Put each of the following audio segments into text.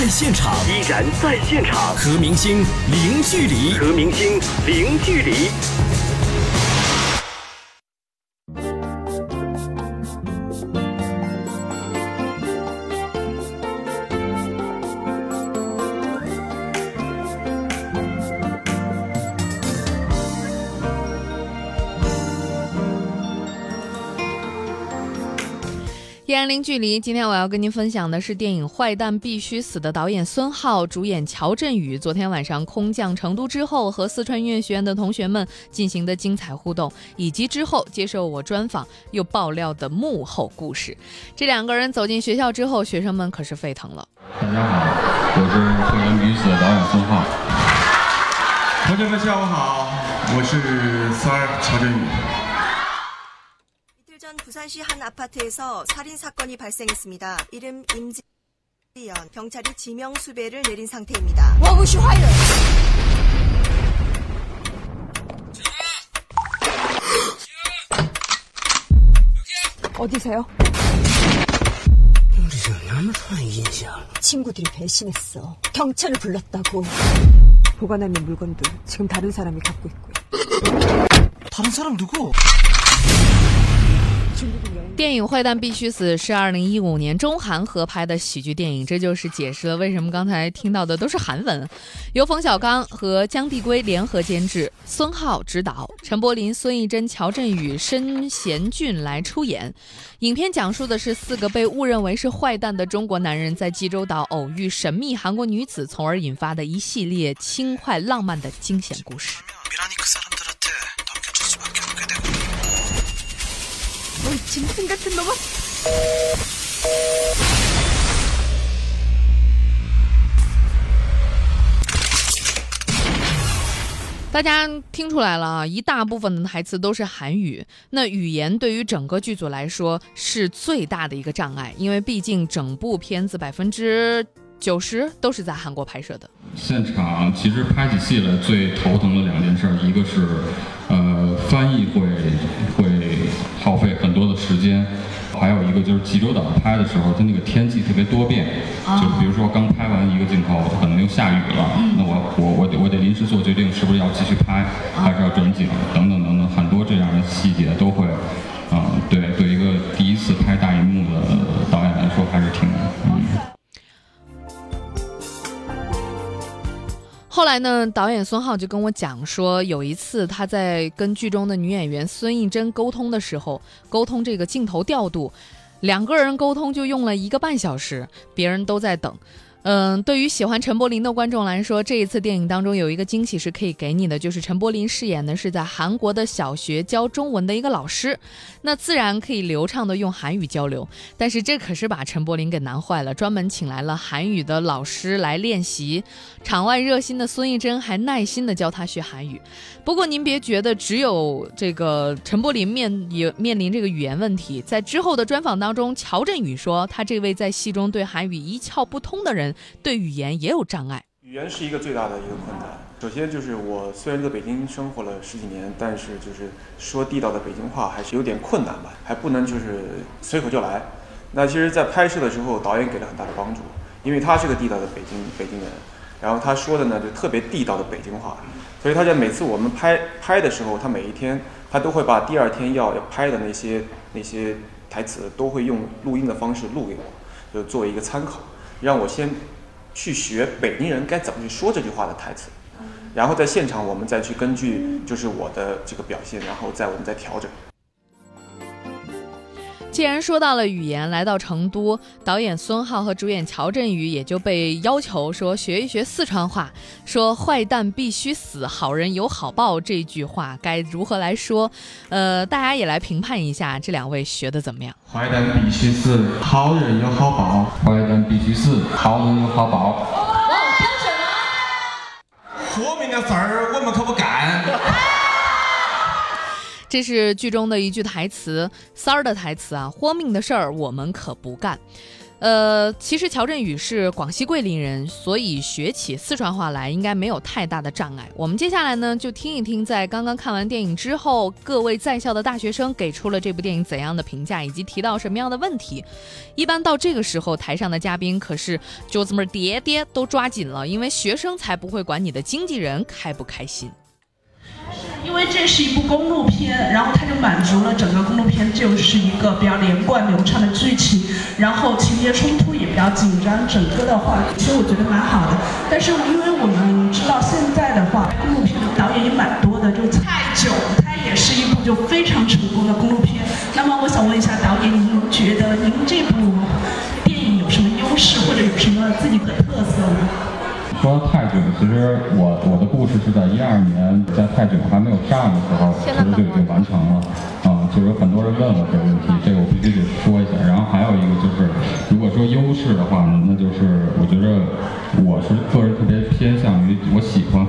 在现场，依然在现场，和明星零距离，和明星零距离。然零距离，今天我要跟您分享的是电影《坏蛋必须死》的导演孙浩，主演乔振宇。昨天晚上空降成都之后，和四川音乐学院的同学们进行的精彩互动，以及之后接受我专访又爆料的幕后故事。这两个人走进学校之后，学生们可是沸腾了。大家好，我是《坏蛋必须死》的导演孙浩。同学们下午好，我是三儿乔振宇。 부산시 한 아파트에서 살인 사건이 발생했습니다. 이름 임지연 경찰이 지명 수배를 내린 상태입니다. 워부시 화요. 어디세요? 친구들이 배신했어. 경찰을 불렀다고. 보관하는 물건도 지금 다른 사람이 갖고 있고요. 다른 사람 누구? 电影《坏蛋必须死》是二零一五年中韩合拍的喜剧电影，这就是解释了为什么刚才听到的都是韩文。由冯小刚和姜帝圭联合监制，孙浩执导，陈柏霖、孙艺珍、乔振宇、申贤俊来出演。影片讲述的是四个被误认为是坏蛋的中国男人在济州岛偶遇神秘韩国女子，从而引发的一系列轻快浪漫的惊险故事。너 짐승 같은 놈아! 大家听出来了啊，一大部分的台词都是韩语。那语言对于整个剧组来说是最大的一个障碍，因为毕竟整部片子百分之九十都是在韩国拍摄的。现场其实拍起戏来最头疼的两件事，一个是呃翻译会会 耗费很多的时间，还有一个就是济州岛拍的时候，它那个天气特别多变，就比如说刚拍完一个镜头，可能又下雨了，那我我我得我得临时做决定，是不是要继续拍，还是要转景，等等等等，很多这样的细节都会，嗯、对对来呢，导演孙浩就跟我讲说，有一次他在跟剧中的女演员孙艺珍沟通的时候，沟通这个镜头调度，两个人沟通就用了一个半小时，别人都在等。嗯，对于喜欢陈柏霖的观众来说，这一次电影当中有一个惊喜是可以给你的，就是陈柏霖饰演的是在韩国的小学教中文的一个老师，那自然可以流畅的用韩语交流。但是这可是把陈柏霖给难坏了，专门请来了韩语的老师来练习。场外热心的孙艺珍还耐心的教他学韩语。不过您别觉得只有这个陈柏霖面也面临这个语言问题，在之后的专访当中，乔振宇说，他这位在戏中对韩语一窍不通的人，对语言也有障碍。语言是一个最大的一个困难。首先就是我虽然在北京生活了十几年，但是就是说地道的北京话还是有点困难吧，还不能就是随口就来。那其实，在拍摄的时候，导演给了很大的帮助，因为他是个地道的北京北京人，然后他说的呢就特别地道的北京话，所以他在每次我们拍拍的时候，他每一天他都会把第二天要要拍的那些那些台词都会用录音的方式录给我，就作为一个参考，让我先去学北京人该怎么去说这句话的台词，然后在现场我们再去根据就是我的这个表现，然后再我们再调整。既然说到了语言，来到成都，导演孙浩和主演乔振宇也就被要求说学一学四川话，说“坏蛋必须死，好人有好报”这句话该如何来说？呃，大家也来评判一下这两位学的怎么样。坏蛋必须死，好人有好报。坏蛋必须死，好人有好报。活命的事儿我们可不干。这是剧中的一句台词，三儿的台词啊，豁命的事儿我们可不干。呃，其实乔振宇是广西桂林人，所以学起四川话来应该没有太大的障碍。我们接下来呢，就听一听在刚刚看完电影之后，各位在校的大学生给出了这部电影怎样的评价，以及提到什么样的问题。一般到这个时候，台上的嘉宾可是就这么叠叠都抓紧了，因为学生才不会管你的经纪人开不开心。因为这是一部公路片，然后它就满足了整个公路片就是一个比较连贯流畅的剧情，然后情节冲突也比较紧张，整个的话其实我觉得蛮好的。但是因为我们知道现在的话，公路片的导演也蛮多的，就太久，它也是一部就非常成功的公路片。那么我想问一下导演，您觉得您这部电影有什么优势，或者有什么自己的特色呢？说到泰囧，其实我我的故事是在一二年，在泰囧还没有上的时候，其实就已经完成了。啊，就是有很多人问我这个问题，这个我必须得说一下。然后还有一个就是，如果说优势的话呢，那就是我觉得我是个人特别偏向于我喜欢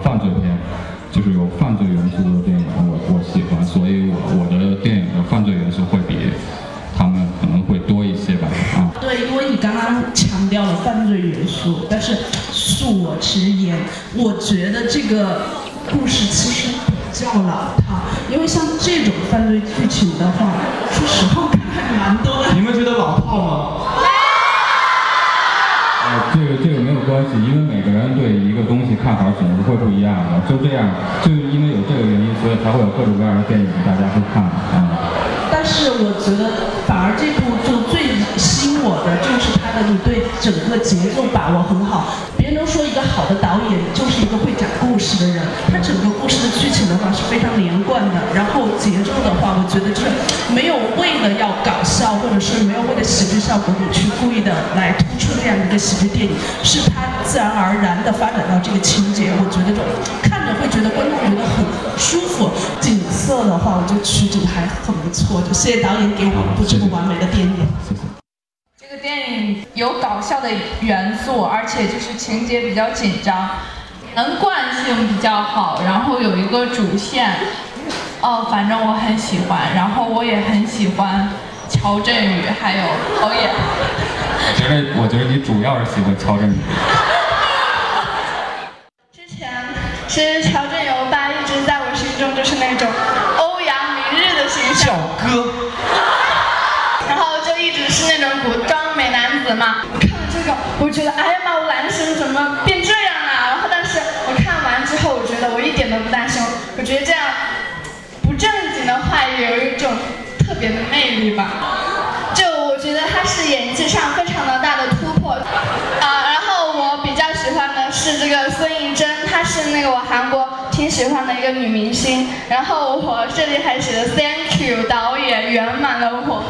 不一样的，就这样，就因为有这个原因，所以才会有各种各样的电影大家会看啊。但是我觉得，反而这部就最吸引我的就是他的，你对整个节奏把握很好。别人都说一个好的导演就是一个会讲故事的人，他整个故事的剧情的话是非常连贯的，然后节奏的话，我觉得就是没有为了要搞笑，或者是没有为了喜剧效果，你去故意的来出这样一个喜剧电影，是他自然而然的发展到这个情节。我觉得就看着会觉得观众觉得很舒服。景色的话，我觉得取景还很不错。就谢谢导演给我布置这么完美的电影。这个电影有搞笑的元素，而且就是情节比较紧张，能惯性比较好，然后有一个主线。哦，反正我很喜欢，然后我也很喜欢乔振宇还有导演。我觉得，我觉得你主要是喜欢乔振宇。之前其实乔振宇欧巴一直在我心中就是那种欧阳明日的形象。小哥，然后就一直是那种古装美男子嘛。我看了这个，我觉得哎呀妈，我男神怎么变这样啊？然后但是我看完之后，我觉得我一点都不担心。我觉得这样不正经的话，有一种特别的魅力吧。上非常的大的突破啊。然后我比较喜欢的是这个孙艺珍，她是那个我韩国。挺喜欢的一个女明星，然后我这里还写了 Thank you 导演圆满了我。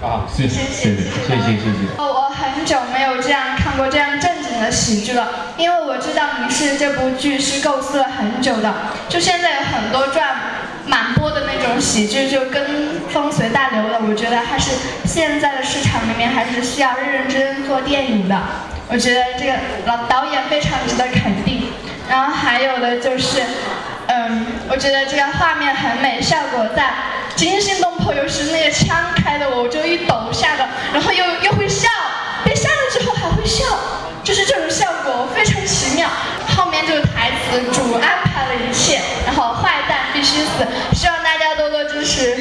啊，谢谢谢谢谢谢谢谢。我很久没有这样看过这样正经的喜剧了，因为我知道你是这部剧是构思了很久的。就现在有很多赚满播的那种喜剧，就跟风随大流了。我觉得还是现在的市场里面还是需要认认真真做电影的。我觉得这个老导演非常值得肯定。然后还有的就是，嗯，我觉得这个画面很美，效果在，惊心动魄。尤其是那个枪开的，我就一抖，吓的，然后又又会笑，被吓了之后还会笑，就是这种效果非常奇妙。后面就是台词，主安排了一切，然后坏蛋必须死，希望大家多多支持。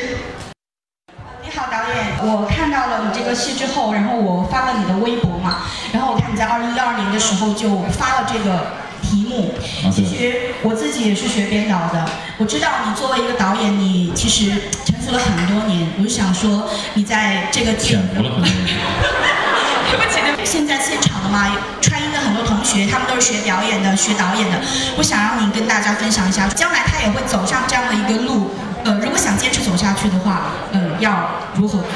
你好，导演，我看到了你这个戏之后，然后我发了你的微博嘛，然后我看你在二零一二年的时候就发了这个。题目，其实我自己也是学编导的。我知道你作为一个导演，你其实沉浮了很多年。我就想说，你在这个潜伏了很多年。对不起，现在现场的嘛，川音的很多同学，他们都是学表演的、学导演的。我想让您跟大家分享一下，将来他也会走上这样的一个路。呃，如果想坚持走下去的话，嗯，要如何做？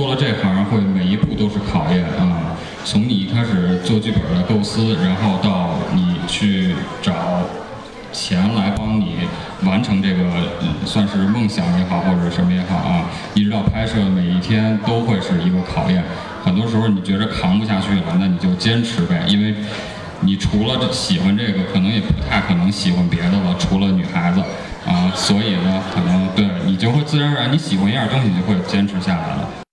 做了这行，会每一步都是考验啊。从你一开始做剧本的构思，然后到你去找钱来帮你完成这个，算是梦想也好，或者什么也好啊，一直到拍摄，每一天都会是一个考验。很多时候你觉得扛不下去了，那你就坚持呗，因为你除了喜欢这个，可能也不太可能喜欢别的了，除了女孩子啊，所以呢，可能对你就会自然而然你喜欢一样东西，你就会坚持下来了。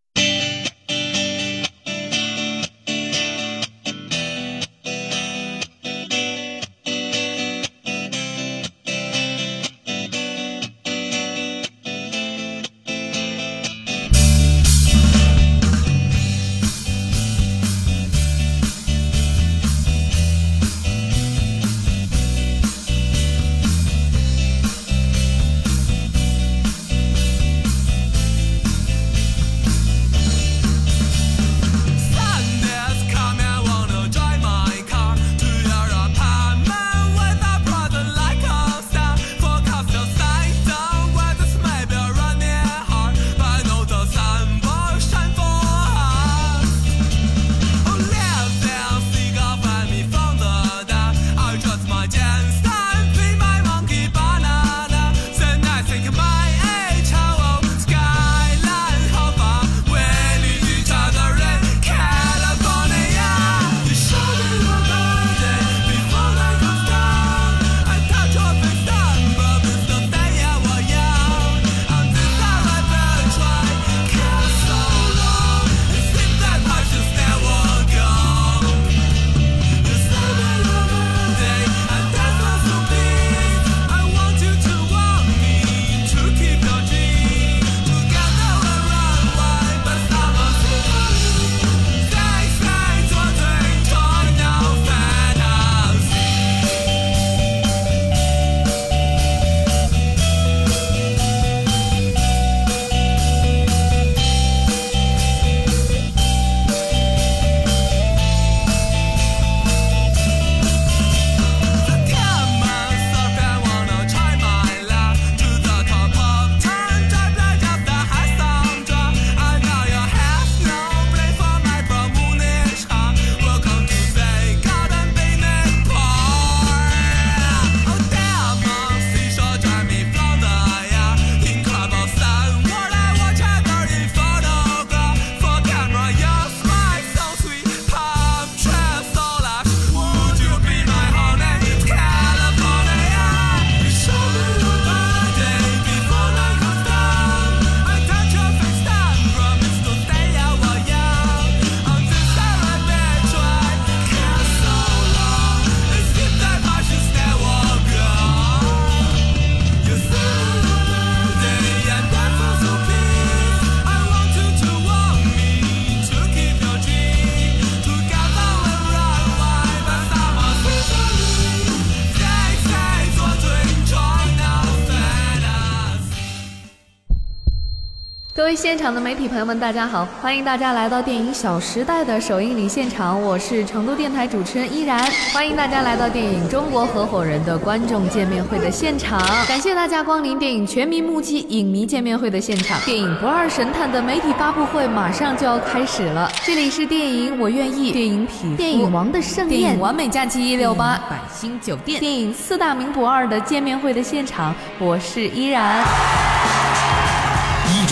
位现场的媒体朋友们，大家好！欢迎大家来到电影《小时代》的首映礼现场，我是成都电台主持人依然。欢迎大家来到电影《中国合伙人》的观众见面会的现场，感谢大家光临电影全民目击影迷见面会的现场。电影《不二神探》的媒体发布会马上就要开始了，这里是电影《我愿意》，电影《匹电影《王的盛宴》，电影《完美假期一六八》，百星酒店，电影《四大名捕二》的见面会的现场，我是依然。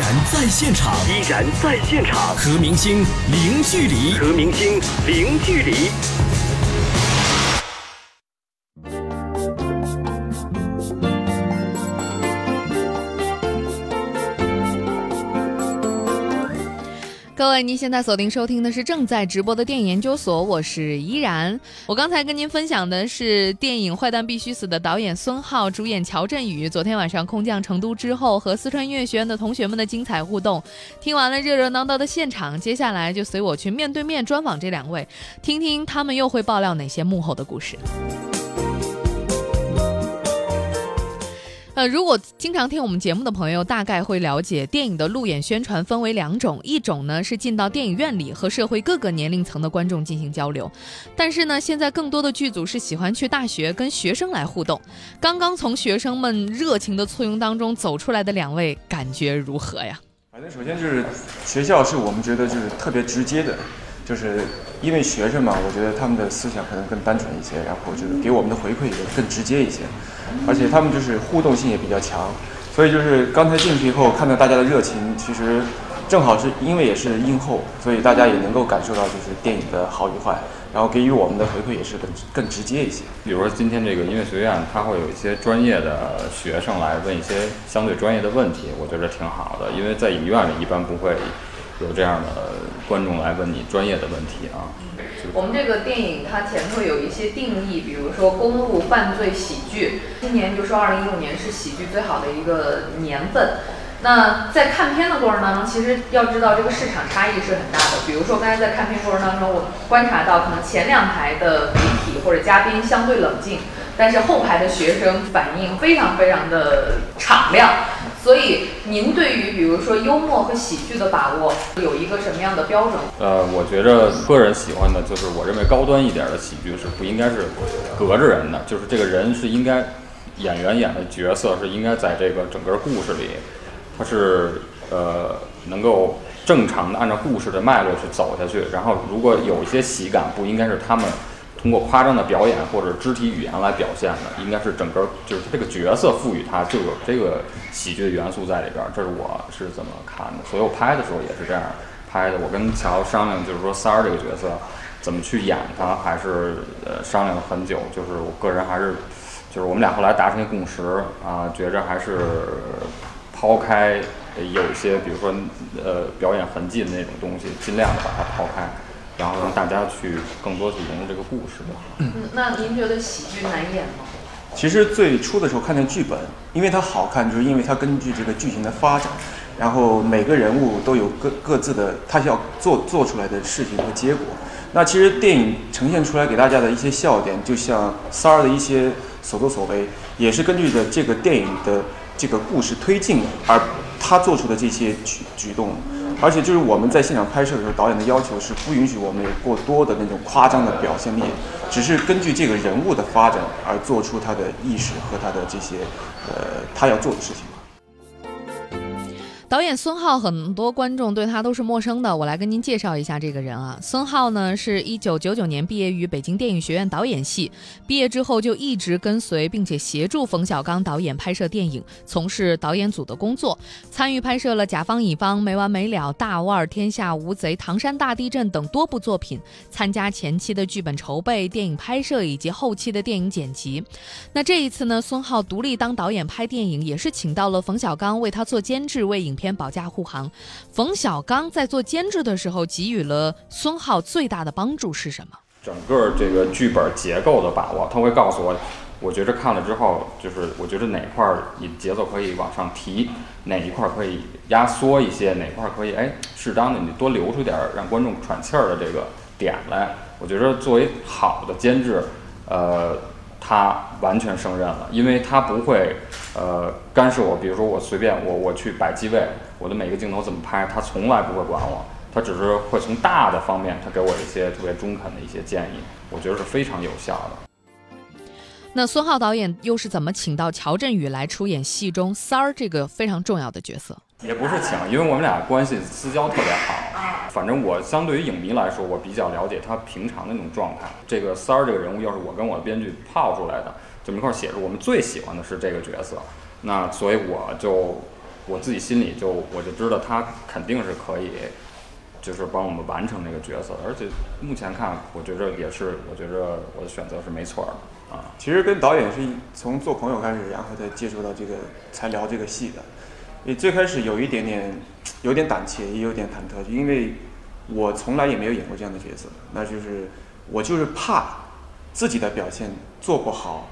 依然在现场，依然在现场，和明星零距离，和明星零距离。各位，您现在锁定收听的是正在直播的电影研究所，我是依然。我刚才跟您分享的是电影《坏蛋必须死》的导演孙浩，主演乔振宇。昨天晚上空降成都之后，和四川音乐学院的同学们的精彩互动，听完了热热闹闹的现场，接下来就随我去面对面专访这两位，听听他们又会爆料哪些幕后的故事。呃，如果经常听我们节目的朋友，大概会了解电影的路演宣传分为两种，一种呢是进到电影院里和社会各个年龄层的观众进行交流，但是呢，现在更多的剧组是喜欢去大学跟学生来互动。刚刚从学生们热情的簇拥当中走出来的两位，感觉如何呀？反正首先就是学校是我们觉得就是特别直接的，就是因为学生嘛，我觉得他们的思想可能更单纯一些，然后就是给我们的回馈也更直接一些。而且他们就是互动性也比较强，所以就是刚才进去以后看到大家的热情，其实正好是因为也是映后，所以大家也能够感受到就是电影的好与坏，然后给予我们的回馈也是更更直接一些。比如说今天这个音乐学院，它会有一些专业的学生来问一些相对专业的问题，我觉得挺好的，因为在影院里一般不会有这样的观众来问你专业的问题啊。我们这个电影它前头有一些定义，比如说公路犯罪喜剧，今年就说二零一五年是喜剧最好的一个年份。那在看片的过程当中，其实要知道这个市场差异是很大的。比如说刚才在看片过程当中，我观察到可能前两排的媒体或者嘉宾相对冷静，但是后排的学生反应非常非常的敞亮。所以，您对于比如说幽默和喜剧的把握有一个什么样的标准？呃，我觉着个人喜欢的就是，我认为高端一点的喜剧是不应该是隔着人的，就是这个人是应该演员演的角色是应该在这个整个故事里，他是呃能够正常的按照故事的脉络去走下去。然后，如果有一些喜感，不应该是他们。通过夸张的表演或者肢体语言来表现的，应该是整个就是这个角色赋予他就有这个喜剧的元素在里边。这是我是怎么看的？所以我拍的时候也是这样拍的。我跟乔商量，就是说三儿这个角色怎么去演他，还是呃商量了很久。就是我个人还是，就是我们俩后来达成一个共识啊，觉着还是抛开有一些，比如说呃表演痕迹的那种东西，尽量的把它抛开。然后让大家去更多去融入这个故事吧。嗯，那您觉得喜剧难演吗？其实最初的时候看见剧本，因为它好看，就是因为它根据这个剧情的发展，然后每个人物都有各各自的他要做做出来的事情和结果。那其实电影呈现出来给大家的一些笑点，就像三儿的一些所作所为，也是根据着这个电影的这个故事推进而他做出的这些举举动。而且就是我们在现场拍摄的时候，导演的要求是不允许我们有过多的那种夸张的表现力，只是根据这个人物的发展而做出他的意识和他的这些，呃，他要做的事情。导演孙浩，很多观众对他都是陌生的。我来跟您介绍一下这个人啊。孙浩呢，是一九九九年毕业于北京电影学院导演系，毕业之后就一直跟随并且协助冯小刚导演拍摄电影，从事导演组的工作，参与拍摄了《甲方乙方》《没完没了》《大腕》《天下无贼》《唐山大地震》等多部作品，参加前期的剧本筹备、电影拍摄以及后期的电影剪辑。那这一次呢，孙浩独立当导演拍电影，也是请到了冯小刚为他做监制，为影片。天保驾护航，冯小刚在做监制的时候给予了孙浩最大的帮助是什么？整个这个剧本结构的把握，他会告诉我，我觉着看了之后，就是我觉着哪块儿你节奏可以往上提，哪一块可以压缩一些，哪块可以哎适当的你多留出点让观众喘气儿的这个点来。我觉得作为好的监制，呃，他完全胜任了，因为他不会。呃干涉我，比如说我随便我我去摆机位，我的每个镜头怎么拍，他从来不会管我，他只是会从大的方面，他给我一些特别中肯的一些建议，我觉得是非常有效的。那孙浩导演又是怎么请到乔振宇来出演戏中三儿这个非常重要的角色？也不是请，因为我们俩关系私交特别好。反正我相对于影迷来说，我比较了解他平常的那种状态。这个三儿这个人物，要是我跟我的编剧泡出来的，就一块写着，我们最喜欢的是这个角色。那所以我就我自己心里就我就知道他肯定是可以，就是帮我们完成这个角色。而且目前看，我觉着也是，我觉着我的选择是没错的。啊，其实跟导演是从做朋友开始，然后再接触到这个，才聊这个戏的。你最开始有一点点，有点胆怯，也有点忐忑，因为我从来也没有演过这样的角色，那就是我就是怕自己的表现做不好，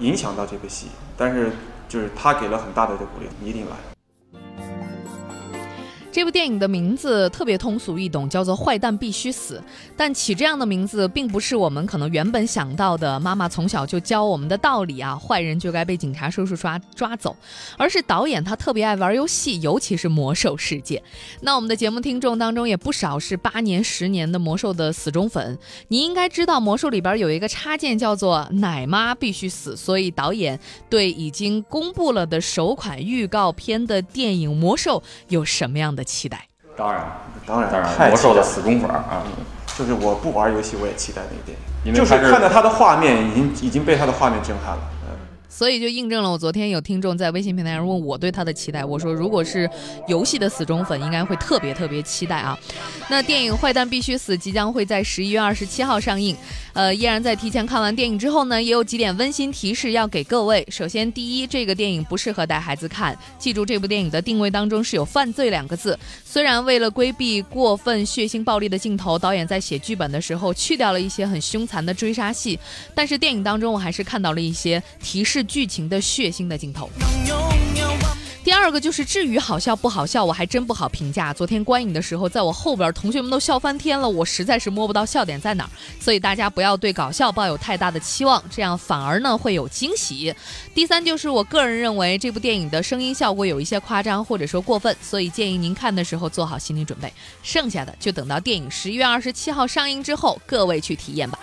影响到这个戏。但是就是他给了很大的这鼓励，你一定来。这部电影的名字特别通俗易懂，叫做《坏蛋必须死》。但起这样的名字，并不是我们可能原本想到的妈妈从小就教我们的道理啊，坏人就该被警察叔叔抓抓走，而是导演他特别爱玩游戏，尤其是魔兽世界。那我们的节目听众当中也不少是八年、十年的魔兽的死忠粉，你应该知道魔兽里边有一个插件叫做“奶妈必须死”，所以导演对已经公布了的首款预告片的电影《魔兽》有什么样的？期待，当然，当然，当然，魔兽的死忠粉啊，就是我不玩游戏，我也期待那个电影，就是看到他的画面，已经已经被他的画面震撼了。所以就印证了我昨天有听众在微信平台上问我对他的期待，我说如果是游戏的死忠粉，应该会特别特别期待啊。那电影《坏蛋必须死》即将会在十一月二十七号上映。呃，依然在提前看完电影之后呢，也有几点温馨提示要给各位。首先，第一，这个电影不适合带孩子看，记住这部电影的定位当中是有“犯罪”两个字。虽然为了规避过分血腥暴力的镜头，导演在写剧本的时候去掉了一些很凶残的追杀戏，但是电影当中我还是看到了一些提示剧情的血腥的镜头。第二个就是至于好笑不好笑，我还真不好评价。昨天观影的时候，在我后边同学们都笑翻天了，我实在是摸不到笑点在哪儿。所以大家不要对搞笑抱有太大的期望，这样反而呢会有惊喜。第三就是我个人认为这部电影的声音效果有一些夸张或者说过分，所以建议您看的时候做好心理准备。剩下的就等到电影十一月二十七号上映之后，各位去体验吧。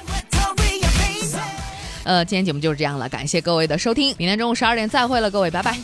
呃，今天节目就是这样了，感谢各位的收听，明天中午十二点再会了，各位，拜拜。